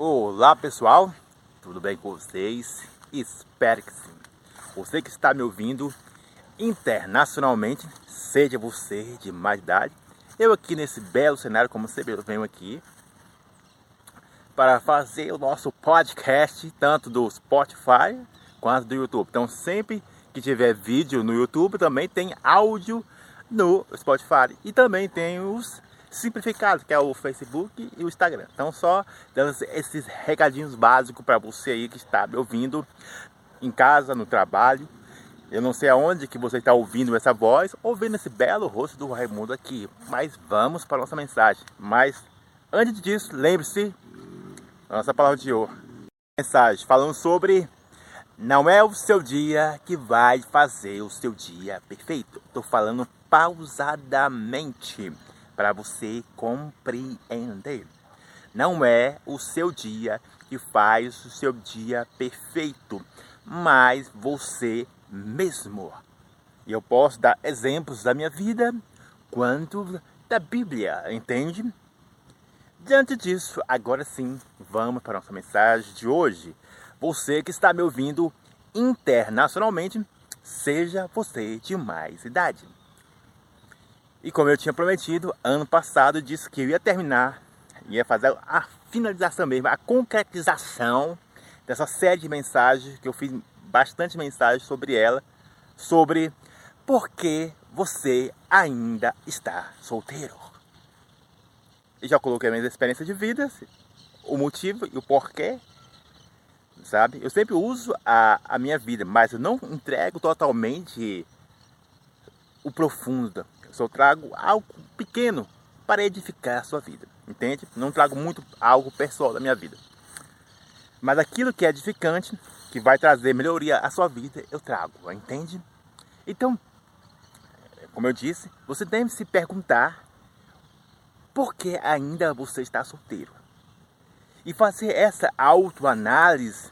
Olá pessoal, tudo bem com vocês? Espero que sim. Você que está me ouvindo internacionalmente, seja você de mais idade, eu aqui nesse belo cenário, como vê, eu venho aqui para fazer o nosso podcast, tanto do Spotify quanto do YouTube. Então sempre que tiver vídeo no YouTube, também tem áudio no Spotify e também tem os simplificado, que é o Facebook e o Instagram. Então, só dando esses recadinhos básicos para você aí que está me ouvindo em casa, no trabalho. Eu não sei aonde que você está ouvindo essa voz, ouvindo esse belo rosto do Raimundo aqui. Mas vamos para nossa mensagem. Mas antes disso, lembre-se, nossa palavra de hoje. Mensagem falando sobre não é o seu dia que vai fazer o seu dia perfeito. Estou falando pausadamente para você compreender. Não é o seu dia que faz o seu dia perfeito, mas você mesmo. E eu posso dar exemplos da minha vida quanto da Bíblia, entende? Diante disso, agora sim, vamos para a nossa mensagem de hoje. Você que está me ouvindo internacionalmente, seja você de mais idade. E como eu tinha prometido, ano passado disse que eu ia terminar, ia fazer a finalização mesmo, a concretização dessa série de mensagens, que eu fiz bastante mensagens sobre ela, sobre por que você ainda está solteiro. E já coloquei minhas experiências de vida, o motivo e o porquê, sabe? Eu sempre uso a, a minha vida, mas eu não entrego totalmente o profundo só trago algo pequeno para edificar a sua vida, entende? Não trago muito algo pessoal da minha vida. Mas aquilo que é edificante, que vai trazer melhoria à sua vida, eu trago, entende? Então, como eu disse, você deve se perguntar por que ainda você está solteiro. E fazer essa autoanálise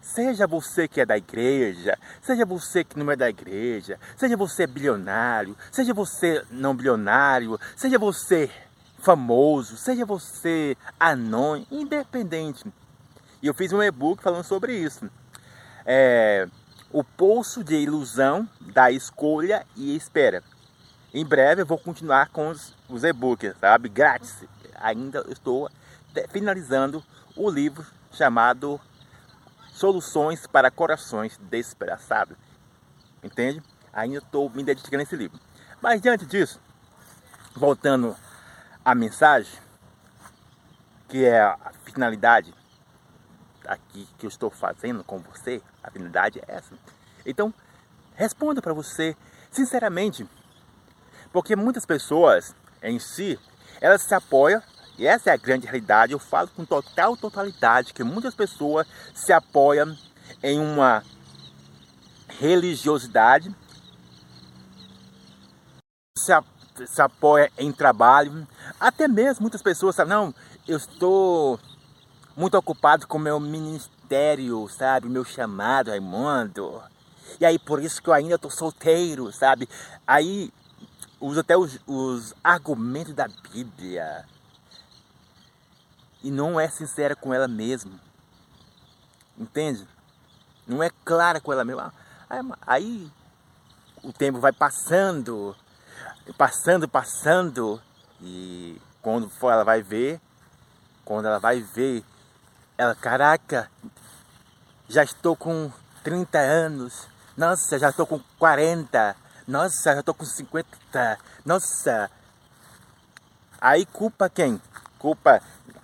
Seja você que é da igreja, seja você que não é da igreja, seja você bilionário, seja você não bilionário, seja você famoso, seja você anônimo, independente. E eu fiz um e-book falando sobre isso. É, o Poço de Ilusão da Escolha e Espera. Em breve eu vou continuar com os, os e-books, sabe? Grátis. Ainda estou finalizando o livro chamado Soluções para Corações Despedaçados. Entende? Ainda estou me dedicando a esse livro. Mas diante disso, voltando à mensagem, que é a finalidade aqui que eu estou fazendo com você, a finalidade é essa. Então, responda para você sinceramente, porque muitas pessoas em si, elas se apoiam e essa é a grande realidade. Eu falo com total totalidade que muitas pessoas se apoiam em uma religiosidade, se, se apoia em trabalho, até mesmo muitas pessoas falam, não, eu estou muito ocupado com meu ministério, sabe, meu chamado, Raimundo. E aí por isso que eu ainda estou solteiro, sabe? Aí uso até os, os argumentos da Bíblia e não é sincera com ela mesma. Entende? Não é clara com ela mesma. Aí o tempo vai passando, passando, passando, e quando for ela vai ver, quando ela vai ver, ela, caraca, já estou com 30 anos, nossa, já estou com 40, nossa, já estou com 50, nossa. Aí culpa quem? Culpa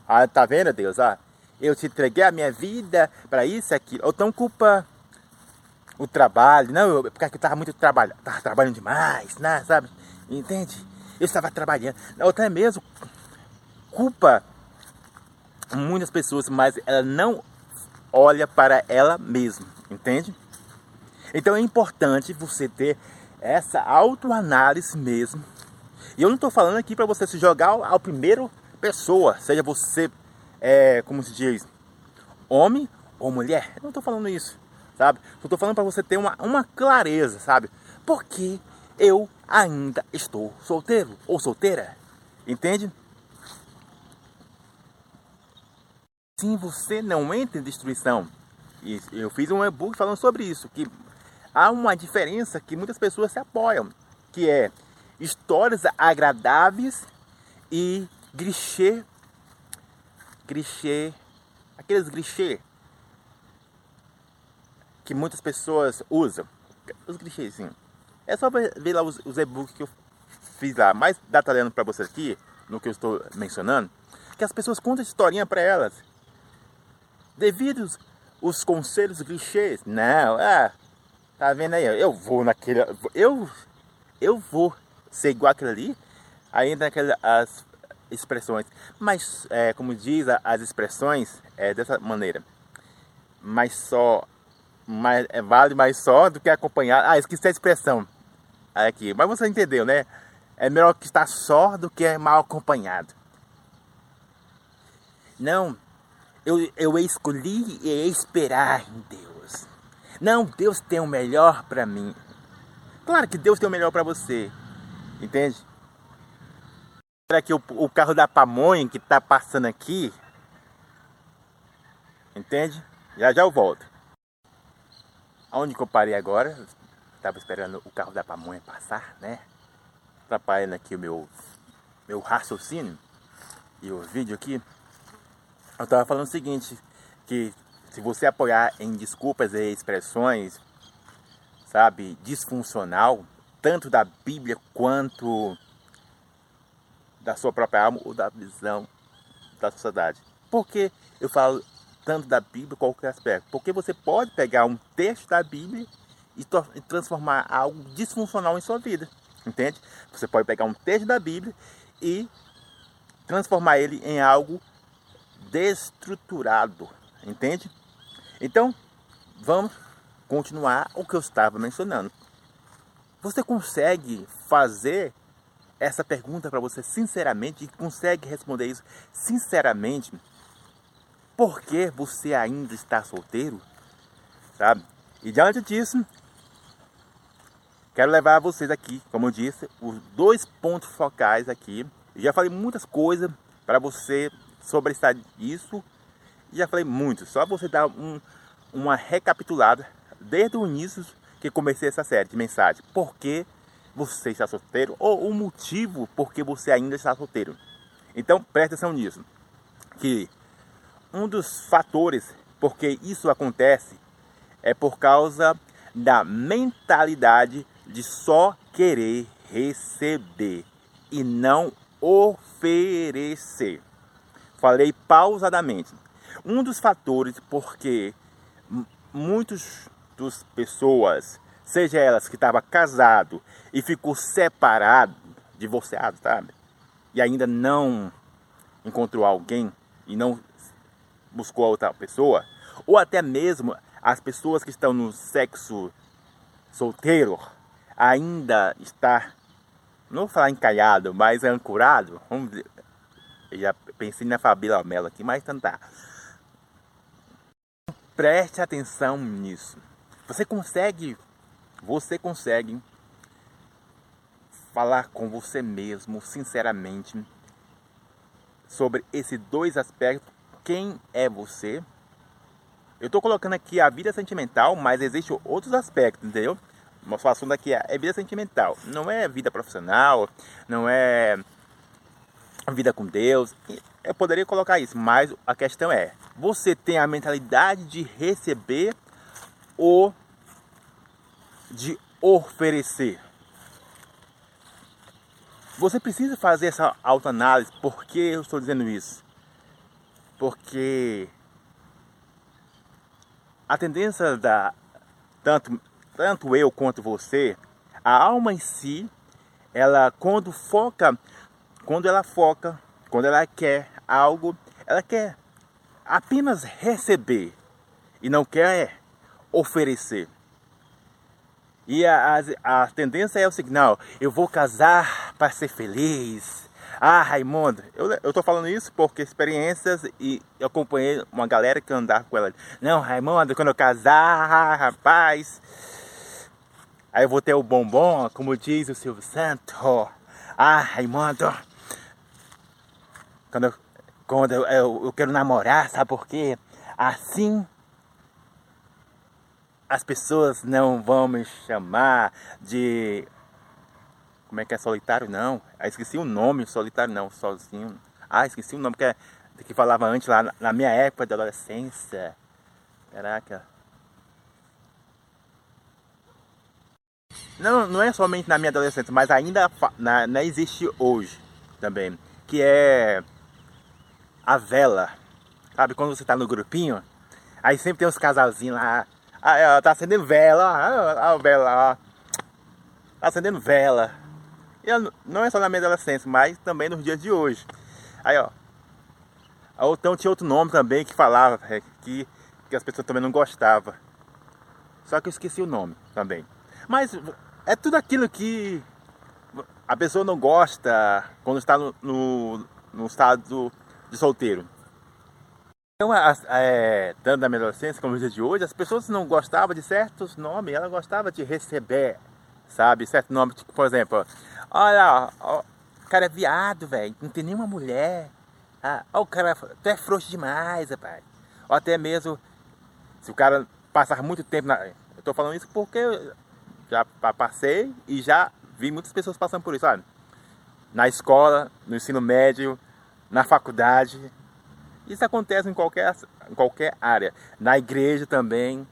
ah, tá vendo, Deus? Ah, eu te entreguei a minha vida para isso aqui. Ou então culpa o trabalho. Não, eu, porque eu estava muito trabalhando. Estava trabalhando demais, né? Sabe? Entende? Eu estava trabalhando. Ou até mesmo culpa muitas pessoas, mas ela não olha para ela mesma. Entende? Então é importante você ter essa autoanálise mesmo. E eu não estou falando aqui para você se jogar ao primeiro pessoa, seja você, é, como se diz, homem ou mulher. Eu não estou falando isso, sabe? Eu estou falando para você ter uma, uma clareza, sabe? Porque eu ainda estou solteiro ou solteira, entende? Sim, você não entra em destruição. E eu fiz um e-book falando sobre isso, que há uma diferença que muitas pessoas se apoiam, que é histórias agradáveis e clichê, clichê, aqueles clichê que muitas pessoas usam. Os sim. É só ver lá os, os e-books que eu fiz lá, mais detalhando para vocês aqui, no que eu estou mencionando, que as pessoas contam historinha para elas. Devido os conselhos clichês. Não, ah, tá vendo aí? Eu vou naquele. Eu, eu vou ser igual aquele ali. Ainda naquelas as expressões. Mas, é, como diz as expressões, é dessa maneira. Mas só. Mais, é, vale mais só do que acompanhar. Ah, esqueci a expressão. Aqui. Mas você entendeu, né? É melhor que estar só do que mal acompanhado. Não, eu, eu escolhi esperar em Deus. Não, Deus tem o melhor para mim. Claro que Deus tem o melhor para você. Entende? Será que o, o carro da pamonha que está passando aqui. Entende? Já já eu volto. Aonde que eu parei agora? Estava esperando o carro da pamonha passar, né? Atrapalhando aqui o meu, meu raciocínio e o vídeo aqui. Eu estava falando o seguinte, que se você apoiar em desculpas e expressões, sabe, disfuncional, tanto da Bíblia quanto da sua própria alma ou da visão da sociedade. Por que eu falo tanto da Bíblia qualquer aspecto? Porque você pode pegar um texto da Bíblia e transformar algo disfuncional em sua vida. Entende? Você pode pegar um texto da Bíblia e transformar ele em algo destruturado. Entende? Então, vamos continuar o que eu estava mencionando. Você consegue fazer essa pergunta para você sinceramente e consegue responder isso sinceramente? Por que você ainda está solteiro? Sabe? E diante disso, quero levar vocês aqui, como eu disse, os dois pontos focais aqui. Eu já falei muitas coisas para você sobre isso. Já falei muito, só você dar um, uma recapitulada desde o início que comecei essa série de mensagens. Por que você está solteiro ou o motivo por que você ainda está solteiro. Então preste atenção nisso. Que um dos fatores por que isso acontece é por causa da mentalidade de só querer receber e não oferecer. Falei pausadamente. Um dos fatores porque muitas pessoas seja elas que estava casado e ficou separado, divorciado, sabe? E ainda não encontrou alguém e não buscou a outra pessoa, ou até mesmo as pessoas que estão no sexo solteiro ainda está não vou falar encalhado, mas ancorado. Vamos dizer, eu já pensei na Fabíola Mello aqui, mas então tá. Preste atenção nisso. Você consegue você consegue falar com você mesmo, sinceramente, sobre esses dois aspectos. Quem é você? Eu estou colocando aqui a vida sentimental, mas existem outros aspectos, entendeu? Nosso assunto aqui é vida sentimental. Não é vida profissional, não é vida com Deus. Eu poderia colocar isso, mas a questão é: você tem a mentalidade de receber ou de oferecer. Você precisa fazer essa autoanálise. Por que eu estou dizendo isso? Porque a tendência da tanto tanto eu quanto você, a alma em si, ela quando foca, quando ela foca, quando ela quer algo, ela quer apenas receber e não quer oferecer. E a, a, a tendência é o não, eu vou casar para ser feliz. Ah, Raimundo, eu, eu tô falando isso porque experiências e eu acompanhei uma galera que andava com ela. Não, Raimundo, quando eu casar, rapaz, aí eu vou ter o bombom, como diz o Silvio Santos. Ah, Raimundo, quando quando eu, eu, eu quero namorar, sabe por quê? Assim as pessoas não vão me chamar de. Como é que é solitário? Não. Ah, esqueci o nome, solitário não, sozinho. Ah, esqueci o nome que, é, que falava antes lá na minha época de adolescência. Caraca. Não, não é somente na minha adolescência, mas ainda na, ainda existe hoje também. Que é a vela. Sabe quando você tá no grupinho? Aí sempre tem uns casalzinhos lá Aí, ó, tá acendendo vela, ó, a vela, ó. Tá acendendo vela. E não é só na minha adolescência, mas também nos dias de hoje. Aí, ó. Então tinha outro nome também que falava é, que, que as pessoas também não gostavam. Só que eu esqueci o nome também. Mas é tudo aquilo que a pessoa não gosta quando está no, no, no estado de solteiro. Então, é, tanto na adolescência como dias de hoje, as pessoas não gostavam de certos nomes, ela gostava de receber, sabe? Certo nome, tipo, por exemplo, olha, o cara é viado, velho, não tem nenhuma mulher. Ah, o cara, tu é frouxo demais, rapaz. Ou até mesmo, se o cara passar muito tempo na... Eu tô falando isso porque eu já passei e já vi muitas pessoas passando por isso, sabe? Na escola, no ensino médio, na faculdade, isso acontece em qualquer, em qualquer área. Na igreja também.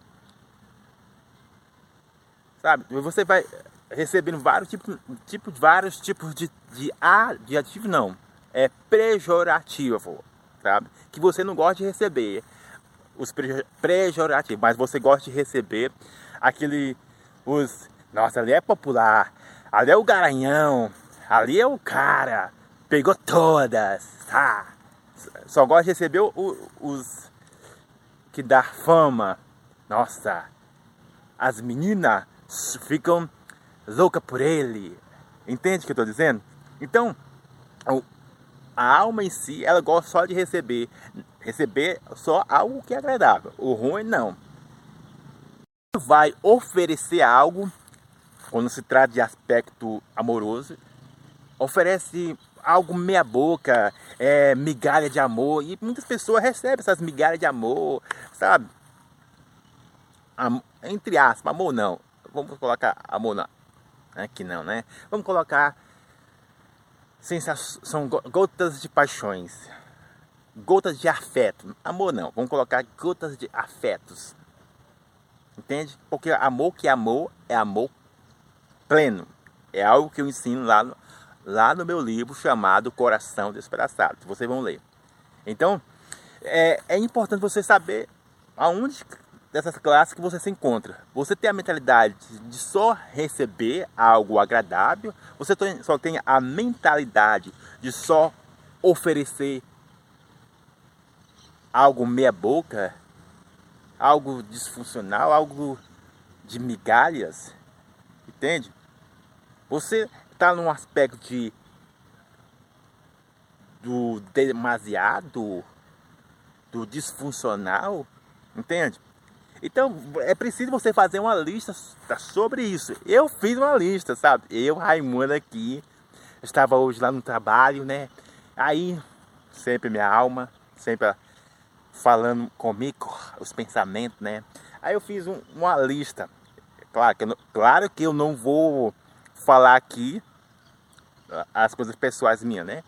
Sabe? Você vai recebendo vários tipos, tipo, vários tipos de, de adjetivo, não. É pejorativo, sabe? Que você não gosta de receber os pejorativos, mas você gosta de receber aquele, os, nossa, ali é popular, ali é o garanhão, ali é o cara, pegou todas, tá? Só gosta de receber o, os que dá fama. Nossa, as meninas ficam loucas por ele. Entende o que eu estou dizendo? Então, a alma em si, ela gosta só de receber. Receber só algo que é agradável. O ruim, não. Vai oferecer algo, quando se trata de aspecto amoroso, oferece algo meia boca, é, migalha de amor. E muitas pessoas recebem essas migalhas de amor, sabe? Am entre aspas, amor não. Vamos colocar amor não. Aqui não, né? Vamos colocar sensação, gotas de paixões. Gotas de afeto. Amor não. Vamos colocar gotas de afetos. Entende? Porque amor que é amor é amor pleno. É algo que eu ensino lá no, lá no meu livro chamado Coração Despedaçado. Vocês vão ler. Então, é, é importante você saber aonde dessas classes que você se encontra. Você tem a mentalidade de só receber algo agradável, você só tem a mentalidade de só oferecer algo meia boca, algo disfuncional, algo de migalhas, entende? Você está num aspecto de do demasiado, do disfuncional, entende? Então é preciso você fazer uma lista sobre isso. Eu fiz uma lista, sabe? Eu, Raimundo aqui, estava hoje lá no trabalho, né? Aí, sempre minha alma, sempre falando comigo, os pensamentos, né? Aí eu fiz um, uma lista. Claro que, eu, claro que eu não vou falar aqui as coisas pessoais minhas, né?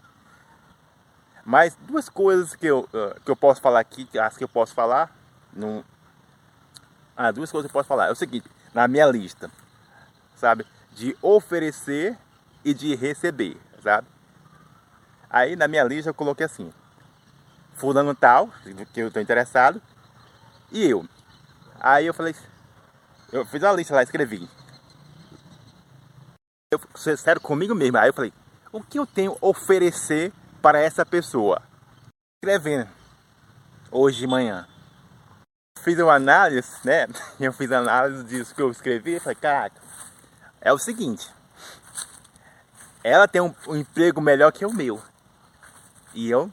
Mas duas coisas que eu, ah, que eu posso falar aqui, as que eu posso falar, não... ah, duas coisas que eu posso falar. É o seguinte, na minha lista, sabe? De oferecer e de receber, sabe? Aí na minha lista eu coloquei assim, fulano tal, que eu estou interessado, e eu. Aí eu falei, eu fiz uma lista lá, escrevi eu ser sério comigo mesmo. Aí eu falei, o que eu tenho a oferecer para essa pessoa? Escrevendo hoje de manhã. Fiz uma análise, né? Eu fiz análise disso que eu escrevi falei, caraca, é o seguinte. Ela tem um, um emprego melhor que o meu. E eu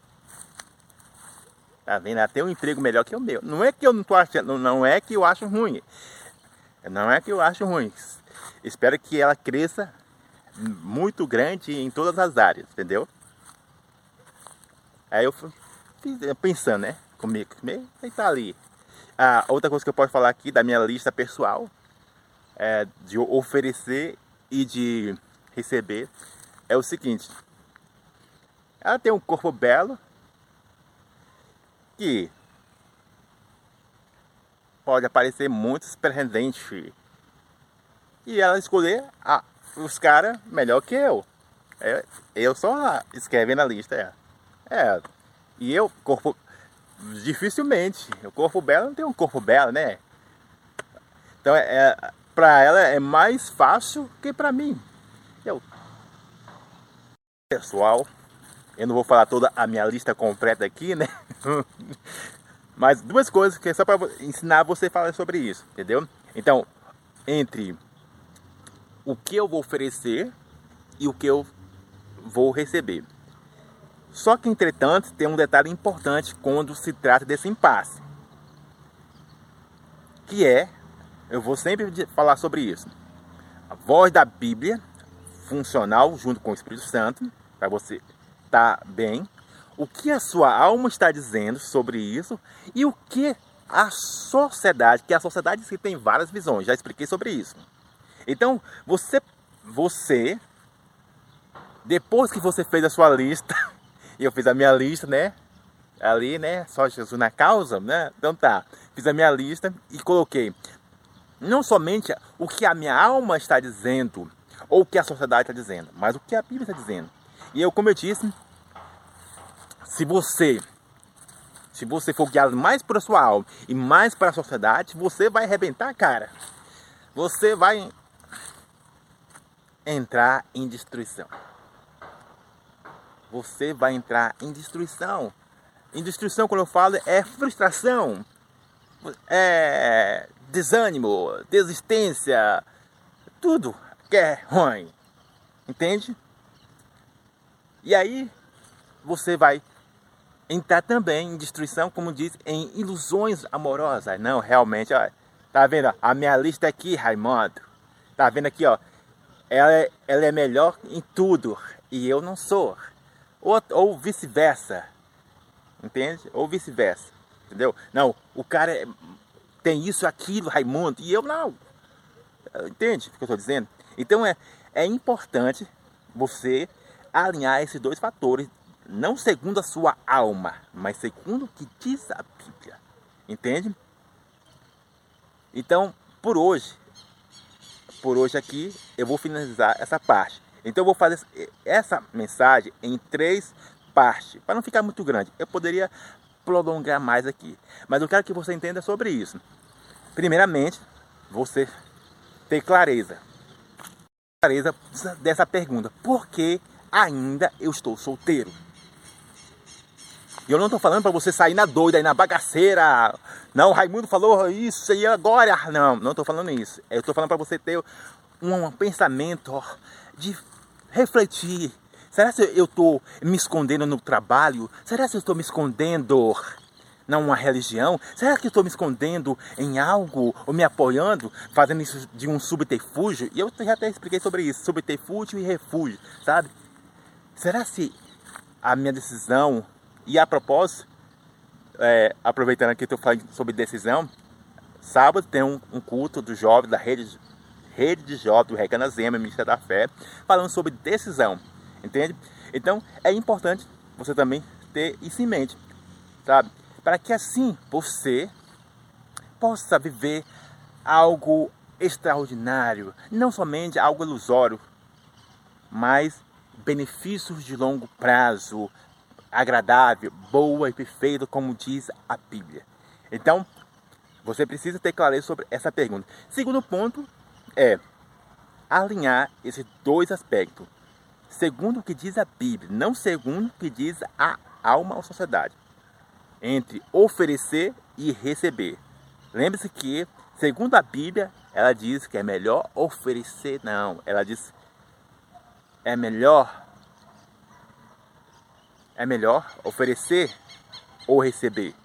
Tá vendo? Ela tem um emprego melhor que o meu. Não é que eu não tô achando, não é que eu acho ruim. Não é que eu acho ruim. Espero que ela cresça muito grande em todas as áreas, entendeu? Aí eu pensando, né? Comigo. E tá ali. Ah, outra coisa que eu posso falar aqui da minha lista pessoal é de oferecer e de receber é o seguinte. Ela tem um corpo belo que pode aparecer muitos presentes e ela escolher ah, os caras melhor que eu. É, eu só escreve na lista, é. É. E eu, corpo. Dificilmente. O corpo belo não tem um corpo belo, né? Então, é, é, pra ela é mais fácil que pra mim. Eu. Pessoal, eu não vou falar toda a minha lista completa aqui, né? Mas duas coisas que é só para ensinar você a falar sobre isso, entendeu? Então, entre o que eu vou oferecer e o que eu vou receber. Só que, entretanto, tem um detalhe importante quando se trata desse impasse. Que é, eu vou sempre falar sobre isso, a voz da Bíblia funcional junto com o Espírito Santo, para você estar tá bem, o que a sua alma está dizendo sobre isso e o que a sociedade, que a sociedade se tem várias visões, já expliquei sobre isso. Então, você, você, depois que você fez a sua lista, e eu fiz a minha lista, né? Ali, né? Só Jesus na causa, né? Então tá, fiz a minha lista e coloquei não somente o que a minha alma está dizendo, ou o que a sociedade está dizendo, mas o que a Bíblia está dizendo. E eu, como eu disse, se você se você for guiado mais para a sua alma e mais para a sociedade, você vai arrebentar cara. Você vai entrar em destruição. Você vai entrar em destruição. Em destruição, quando eu falo, é frustração, é desânimo, desistência, tudo que é ruim. Entende? E aí você vai entrar também em destruição, como diz, em ilusões amorosas. Não, realmente, ó, tá vendo? A minha lista aqui, Raimundo. Tá vendo aqui, ó? Ela é, ela é melhor em tudo e eu não sou. Ou, ou vice-versa. Entende? Ou vice-versa. Entendeu? Não, o cara é, tem isso, aquilo, Raimundo, e eu não. Entende o que eu estou dizendo? Então é, é importante você alinhar esses dois fatores, não segundo a sua alma, mas segundo o que diz a Bíblia. Entende? Então, por hoje, por hoje aqui, eu vou finalizar essa parte. Então eu vou fazer essa mensagem em três partes, para não ficar muito grande. Eu poderia prolongar mais aqui, mas eu quero que você entenda sobre isso. Primeiramente, você ter clareza. Clareza dessa pergunta: por que ainda eu estou solteiro? E eu não estou falando para você sair na doida, aí na bagaceira. Não, Raimundo falou isso e agora. Não, não estou falando isso. Eu estou falando para você ter um, um pensamento de refletir. Será que eu estou me escondendo no trabalho? Será que eu estou me escondendo numa religião? Será que eu estou me escondendo em algo ou me apoiando, fazendo isso de um subterfúgio? E eu já até expliquei sobre isso, subterfúgio e refúgio, sabe? Será se a minha decisão e a propósito, é, aproveitando que estou falando sobre decisão, sábado tem um, um culto do jovem da rede, rede de jovens do Zema, Ministério da Fé, falando sobre decisão, entende? Então é importante você também ter isso em mente, sabe? Para que assim você possa viver algo extraordinário, não somente algo ilusório, mas benefícios de longo prazo, agradável, boa e perfeita, como diz a Bíblia. Então, você precisa ter clareza sobre essa pergunta. Segundo ponto é alinhar esses dois aspectos. Segundo o que diz a Bíblia, não segundo o que diz a alma ou sociedade. Entre oferecer e receber. Lembre-se que, segundo a Bíblia, ela diz que é melhor oferecer, não. Ela diz é melhor é melhor oferecer ou receber?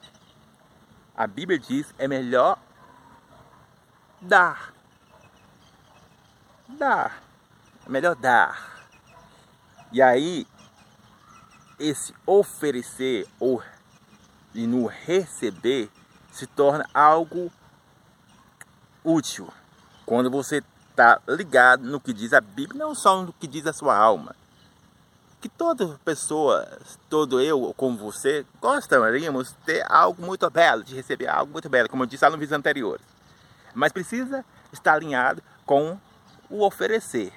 A Bíblia diz é melhor dar. Dar. É melhor dar. E aí, esse oferecer ou e no receber se torna algo útil. Quando você está ligado no que diz a Bíblia, não só no que diz a sua alma. Que toda pessoa, todo eu, como você, gostaríamos de ter algo muito belo, de receber algo muito belo, como eu disse lá no vídeo anterior. Mas precisa estar alinhado com o oferecer,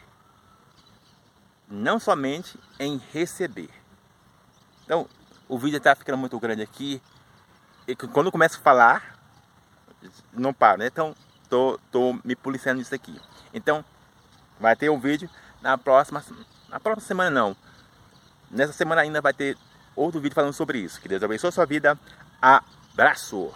não somente em receber. Então, o vídeo está ficando muito grande aqui. E quando eu começo a falar, não paro, né? Então, tô, tô me policiando nisso aqui. Então, vai ter um vídeo na próxima, na próxima semana não. Nessa semana ainda vai ter outro vídeo falando sobre isso. Que Deus abençoe a sua vida. Abraço!